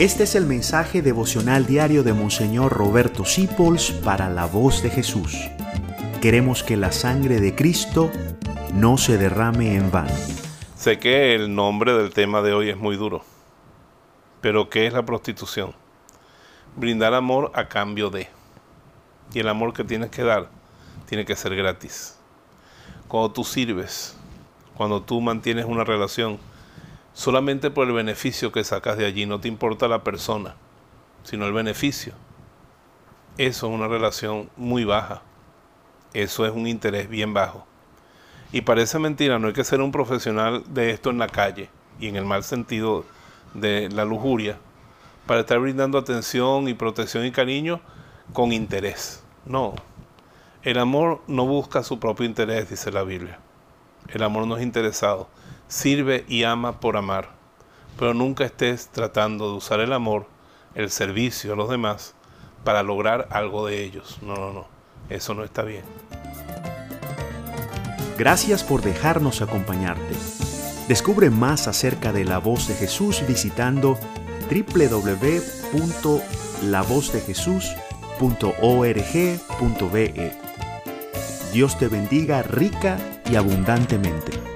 Este es el mensaje devocional diario de Monseñor Roberto Sipols para la voz de Jesús. Queremos que la sangre de Cristo no se derrame en vano. Sé que el nombre del tema de hoy es muy duro, pero ¿qué es la prostitución? Brindar amor a cambio de. Y el amor que tienes que dar tiene que ser gratis. Cuando tú sirves, cuando tú mantienes una relación, solamente por el beneficio que sacas de allí, no te importa la persona, sino el beneficio. Eso es una relación muy baja. Eso es un interés bien bajo. Y parece mentira, no hay que ser un profesional de esto en la calle y en el mal sentido de la lujuria para estar brindando atención y protección y cariño con interés. No. El amor no busca su propio interés, dice la Biblia. El amor no es interesado sirve y ama por amar, pero nunca estés tratando de usar el amor, el servicio a los demás para lograr algo de ellos. No, no, no, eso no está bien. Gracias por dejarnos acompañarte. Descubre más acerca de la voz de Jesús visitando www.lavozdejesús.org.be. Dios te bendiga rica y abundantemente.